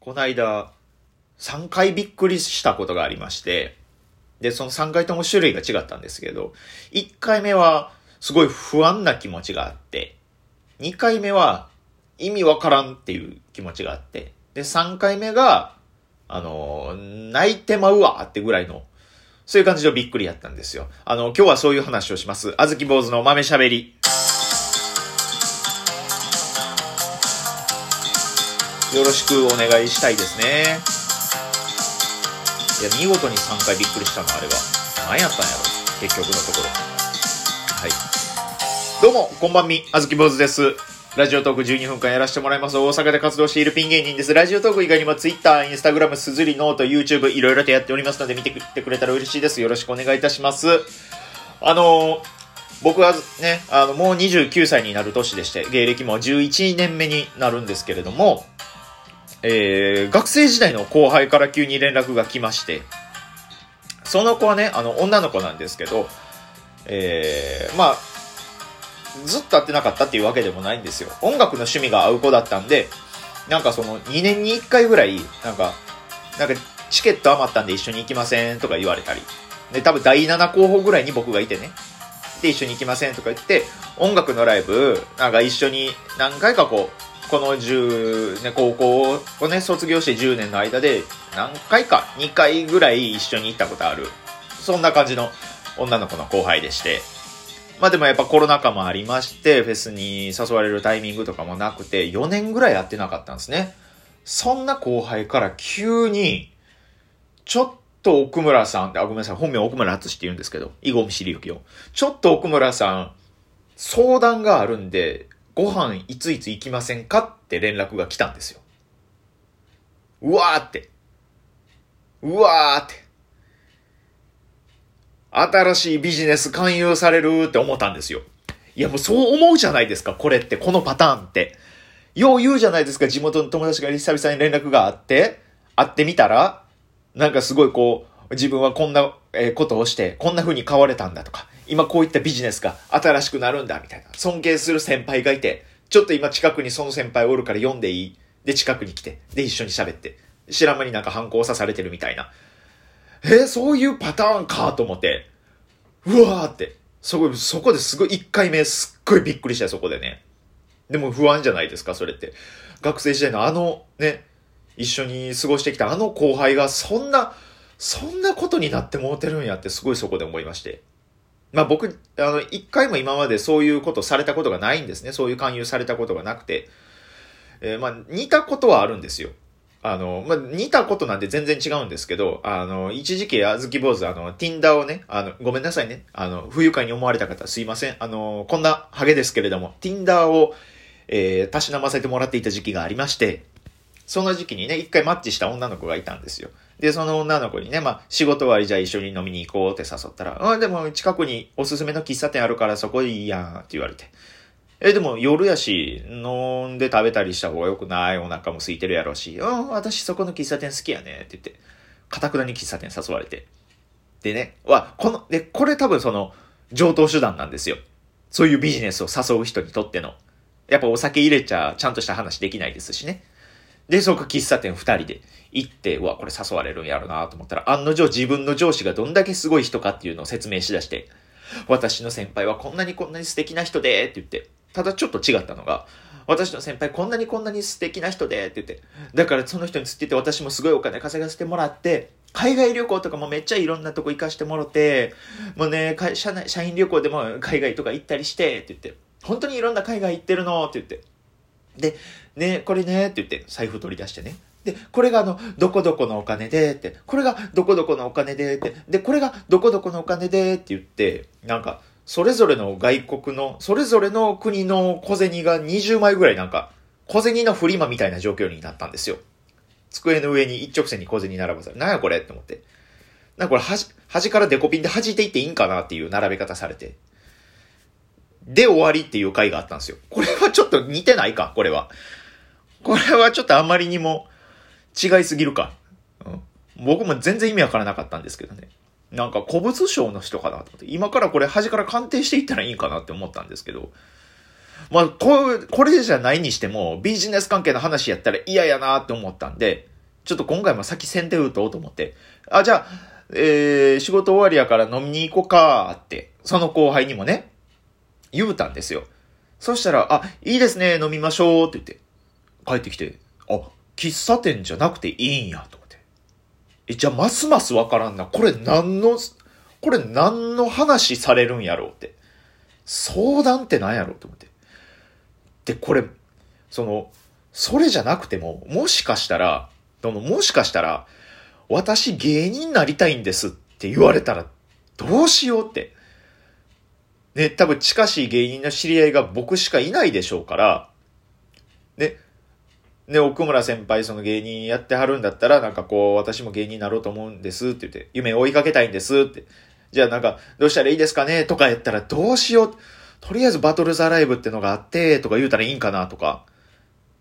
この間、3回びっくりしたことがありまして、で、その3回とも種類が違ったんですけど、1回目はすごい不安な気持ちがあって、2回目は意味わからんっていう気持ちがあって、で、3回目が、あの、泣いてまうわってぐらいの、そういう感じのびっくりやったんですよ。あの、今日はそういう話をします。あずき坊主の豆しゃべり。よろしくお願いしたいですね。いや、見事に3回びっくりしたの、あれは。何やったんやろ結局のところ。はい。どうも、こんばんみ、あずき坊主です。ラジオトーク12分間やらせてもらいます。大阪で活動しているピン芸人です。ラジオトーク以外にも Twitter、Instagram、すずり、ノート、YouTube、いろいろとやっておりますので見てくれたら嬉しいです。よろしくお願いいたします。あのー僕はね、あの、もう29歳になる年でして、芸歴も11年目になるんですけれども、えー、学生時代の後輩から急に連絡が来まして、その子はね、あの、女の子なんですけど、えー、まあ、ずっと会ってなかったっていうわけでもないんですよ。音楽の趣味が合う子だったんで、なんかその2年に1回ぐらい、なんか、なんかチケット余ったんで一緒に行きませんとか言われたり。で、多分第7候補ぐらいに僕がいてね。で、一緒に行きませんとか言って、音楽のライブ、なんか一緒に何回かこう、この10、ね、高校をね、卒業して10年の間で、何回か、2回ぐらい一緒に行ったことある。そんな感じの女の子の後輩でして。まあでもやっぱコロナ禍もありまして、フェスに誘われるタイミングとかもなくて、4年ぐらいやってなかったんですね。そんな後輩から急に、ちょっと奥村さん、あ、ごめんなさい、本名奥村敦って言うんですけど、囲碁見知りゆきを。ちょっと奥村さん、相談があるんで、ご飯いついつ行きませんかって連絡が来たんですよ。うわーって。うわーって。新しいビジネス勧誘されるって思ったんですよ。いやもうそう思うじゃないですか、これって、このパターンって。よう言うじゃないですか、地元の友達が久々に連絡があって、会ってみたら、なんかすごいこう、自分はこんなことをして、こんな風に変われたんだとか、今こういったビジネスが新しくなるんだみたいな、尊敬する先輩がいて、ちょっと今近くにその先輩おるから読んでいいで、近くに来て、で、一緒に喋って、知らん間になんか反抗さされてるみたいな。えーそういうパターンかと思って、うわーって、そこ、そこですごい、一回目すっごいびっくりしたよ、そこでね。でも不安じゃないですか、それって。学生時代のあのね、一緒に過ごしてきたあの後輩がそんな、そんなことになってもうてるんやってすごいそこで思いまして。まあ僕、あの、一回も今までそういうことされたことがないんですね。そういう勧誘されたことがなくて。えーまあ似たことはあるんですよ。あの、まあ似たことなんで全然違うんですけど、あの、一時期あずき坊主、あの、Tinder をね、あの、ごめんなさいね。あの、不愉快に思われた方すいません。あの、こんなハゲですけれども、Tinder を、えー、たしなませてもらっていた時期がありまして、その時期にね、一回マッチした女の子がいたんですよ。で、その女の子にね、まあ、仕事終わりじゃあ一緒に飲みに行こうって誘ったら、あ、でも近くにおすすめの喫茶店あるからそこでいいやんって言われて。え、でも夜やし、飲んで食べたりした方が良くない？お腹も空いてるやろうし、うん、私そこの喫茶店好きやねって言って、かたくなに喫茶店誘われて。でね、わ、この、で、これ多分その、上等手段なんですよ。そういうビジネスを誘う人にとっての。やっぱお酒入れちゃちゃんとした話できないですしね。で、そこ喫茶店二人で行って、うわ、これ誘われるんやろなと思ったら、案の定自分の上司がどんだけすごい人かっていうのを説明しだして、私の先輩はこんなにこんなに素敵な人で、って言って、ただちょっと違ったのが、私の先輩こんなにこんなに素敵な人で、って言って、だからその人につってて私もすごいお金稼がせてもらって、海外旅行とかもめっちゃいろんなとこ行かしてもろて、もうね、社内、社員旅行でも海外とか行ったりして、って言って、本当にいろんな海外行ってるのって言って、で、ね、これね、って言って、財布取り出してね。で、これがあの、どこどこのお金で、って、これがどこどこのお金で、って、で、これがどこどこのお金で、って言って、なんか、それぞれの外国の、それぞれの国の小銭が20枚ぐらいなんか、小銭のフリマみたいな状況になったんですよ。机の上に一直線に小銭並ばされ、なんやこれって思って。なんかこれ、端、端からデコピンで弾いていっていいんかなっていう並べ方されて。で終わりっていう回があったんですよ。これはちょっと似てないか？これは。これはちょっとあまりにも違いすぎるか？うん、僕も全然意味わからなかったんですけどね。なんか古物商の人かなと思って。今からこれ端から鑑定していったらいいんかなって思ったんですけど。まあ、これ、これじゃないにしても、ビジネス関係の話やったら嫌やなって思ったんで、ちょっと今回も先先手打とうと思って、あ、じゃあ、えー、仕事終わりやから飲みに行こうかって、その後輩にもね、言うたんですよ。そしたら、あ、いいですね、飲みましょうって言って、帰ってきて、あ、喫茶店じゃなくていいんや、と思って。え、じゃあ、ますますわからんな。これ何の、これ何の話されるんやろうって。相談って何やろうと思って。で、これ、その、それじゃなくても、もしかしたら、どの、もしかしたら、私芸人になりたいんですって言われたら、どうしようって。ね、多分近しい芸人の知り合いが僕しかいないでしょうから、ね、ね、奥村先輩その芸人やってはるんだったら、なんかこう、私も芸人になろうと思うんですって言って、夢追いかけたいんですって。じゃあなんか、どうしたらいいですかね？とか言ったらどうしよう？とりあえずバトルザライブってのがあって、とか言うたらいいんかな？とか。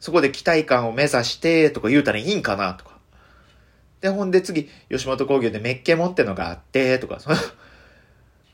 そこで期待感を目指して、とか言うたらいいんかな？とか。で、ほんで次、吉本興業でメッケモンってのがあって、とか、その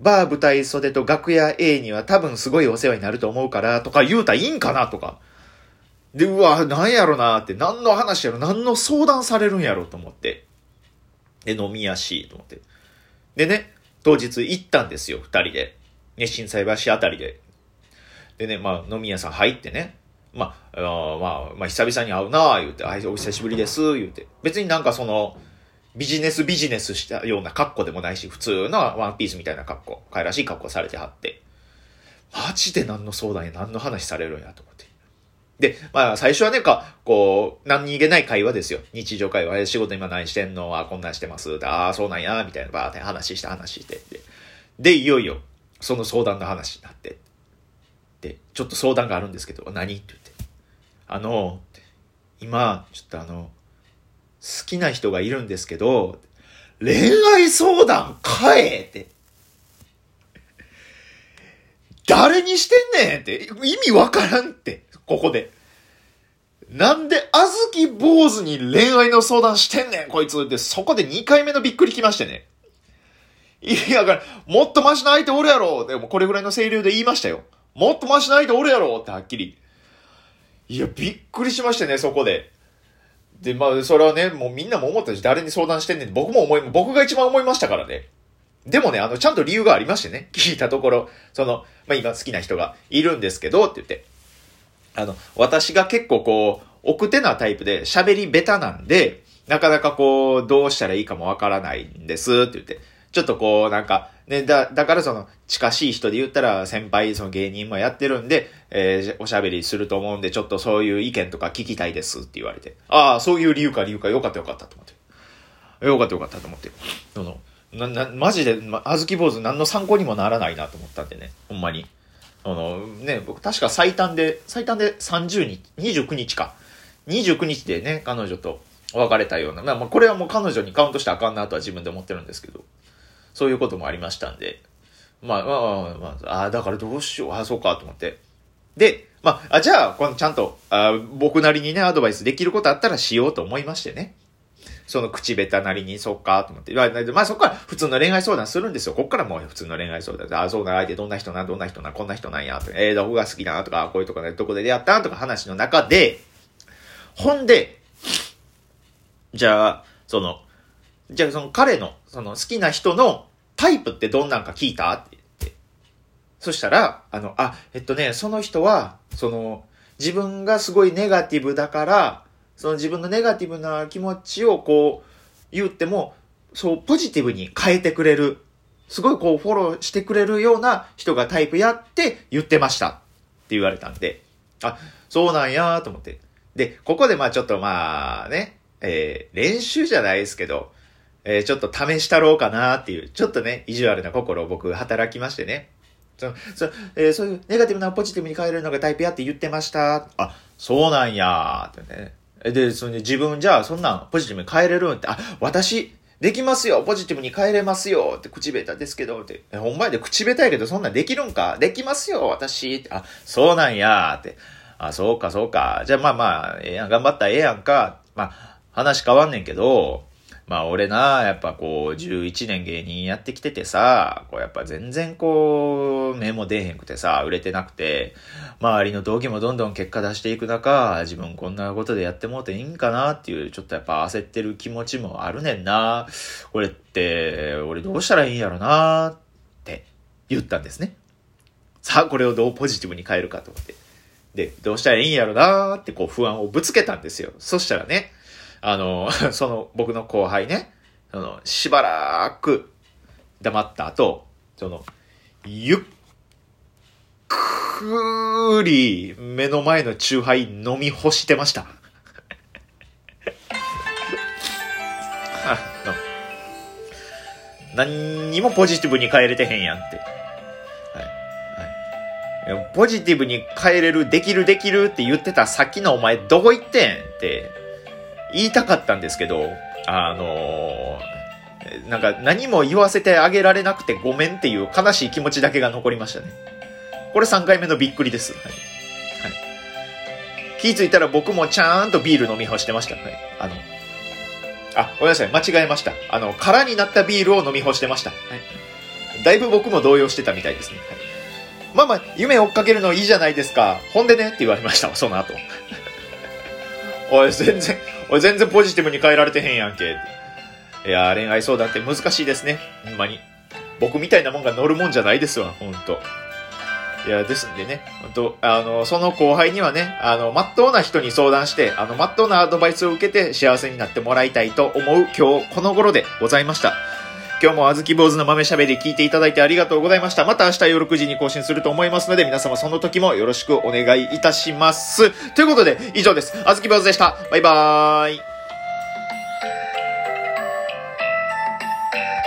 バー舞台袖と楽屋 A には多分すごいお世話になると思うから、とか言うたらいいんかなとか。で、うわ、なんやろなって、何の話やろ、何の相談されるんやろと思って。で、飲みやし、と思って。でね、当日行ったんですよ、二人で。ね、震災橋あたりで。でね、まあ、飲み屋さん入ってね。まあ、あまあ、まあ、久々に会うな言うて、あ、お久しぶりです、言うて。別になんかその、ビジネスビジネスしたような格好でもないし、普通のワンピースみたいな格好、かいらしい格好されてはって。マジで何の相談や何の話されるんやと思って。で、まあ最初はね、か、こう、何にげない会話ですよ。日常会話。仕事今何してんの？あ、こんなんしてます。ああ、そうなんや、みたいなバーって話して話して。で、でいよいよ、その相談の話になって。で、ちょっと相談があるんですけど、何？って言って。あの、今、ちょっとあの、好きな人がいるんですけど、恋愛相談かえって。誰にしてんねんって。意味わからんって。ここで。なんで、あずき坊主に恋愛の相談してんねん、こいつって、そこで2回目のびっくりきましてね。いや、から、もっとマシな相手おるやろでもこれぐらいの声量で言いましたよ。もっとマシな相手おるやろってはっきり。いや、びっくりしましてね、そこで。で、まあ、それはね、もうみんなも思ったし、誰に相談してんねん僕も思い、僕が一番思いましたからね。でもね、あの、ちゃんと理由がありましてね、聞いたところ、その、まあ今好きな人がいるんですけど、って言って。あの、私が結構こう、奥手なタイプで喋り下手なんで、なかなかこう、どうしたらいいかもわからないんですって言って、ちょっとこう、なんか、ね、だ、だからその、近しい人で言ったら、先輩、その芸人もやってるんで、えー、おしゃべりすると思うんで、ちょっとそういう意見とか聞きたいですって言われて、ああ、そういう理由か理由か、よかったよかったと思って。よかったよかったと思って。その、な、な、マジで、ま、あずき坊主何の参考にもならないなと思ったんでね、ほんまに。あの、ね、僕確か最短で、最短で30日、29日か。29日でね、彼女と別れたような。まあ、これはもう彼女にカウントしてあかんなとは自分で思ってるんですけど、そういうこともありましたんで。まあ、まあ、まあ、あ、あだからどうしよう。あそうか、と思って。で、まあ、あじゃあ、このちゃんと、あ僕なりにね、アドバイスできることあったらしようと思いましてね。その口下手なりに、そっか、と思って。まあ、まあ、そこから普通の恋愛相談するんですよ。こっからもう普通の恋愛相談。ああ、そうな、相手どんな人な、どんな人な、こんな人なんや、とか、えー、どこが好きな、とか、こういうとこで、どこで出会ったとか話の中で、ほんで、じゃあ、その、じゃあその彼の、その好きな人のタイプってどんなんか聞いた？って言って。そしたら、あの、あ、えっとね、その人は、その、自分がすごいネガティブだから、その自分のネガティブな気持ちをこう言っても、そうポジティブに変えてくれる。すごいこうフォローしてくれるような人がタイプやって言ってましたって言われたんで、あ、そうなんやと思って。で、ここでまあちょっとまあね、えー、練習じゃないですけど、えー、ちょっと試したろうかなっていう、ちょっとね、意地悪な心を僕働きましてね。そそえー、そういうネガティブなポジティブに変えるのがタイプやって言ってました。あ、そうなんやってね。で、それで自分じゃあそんなんポジティブに変えれるんって、あ、私、できますよポジティブに変えれますよって口下手ですけどって。ほんまやで口下手やけどそんなんできるんか？できますよ私って。あ、そうなんやって。あ、そうかそうか。じゃあまあまあ、ええやん、頑張ったらええやんか。まあ、話変わんねんけど、まあ俺な、やっぱこう、11年芸人やってきててさ、こうやっぱ全然こう、目も出へんくてさ、売れてなくて、周りの同期もどんどん結果出していく中、自分こんなことでやってもうていいんかなっていう、ちょっとやっぱ焦ってる気持ちもあるねんな。俺って、俺どうしたらいいんやろなって言ったんですね。さあ、これをどうポジティブに変えるかと思って。で、どうしたらいいんやろなってこう不安をぶつけたんですよ。そしたらね、あの、その僕の後輩ね、その、しばらく黙った後、その、ゆっくり目の前のチューハイ飲み干してました。何にもポジティブに変えれてへんやんって。はい。はい。ポジティブに変えれる、できるできるって言ってたさっきのお前どこ行ってんって言いたかったんですけど、あのー、なんか何も言わせてあげられなくてごめんっていう悲しい気持ちだけが残りましたね。これ3回目のびっくりです。はい。はい、気づいたら僕もちゃんとビール飲み干してました。はい。あの、あ、ごめんなさい。間違えました。あの、空になったビールを飲み干してました。はい。だいぶ僕も動揺してたみたいですね。はい。まあまあ、夢追っかけるのいいじゃないですか。ほんでねって言われました。その後。おい、全然、俺全然ポジティブに変えられてへんやんけ。いや恋愛相談って難しいですね。ほんまに。僕みたいなもんが乗るもんじゃないですわ、ほんと。いや、ですんでね、ほんと、あの、その後輩にはね、あの、まっとうな人に相談して、あの、まっとうなアドバイスを受けて幸せになってもらいたいと思う今日この頃でございました。今日もあずき坊主の豆喋り聞いていただいてありがとうございました。また明日夜9時に更新すると思いますので、皆様その時もよろしくお願いいたします。ということで、以上です。あずき坊主でした。バイバーイ。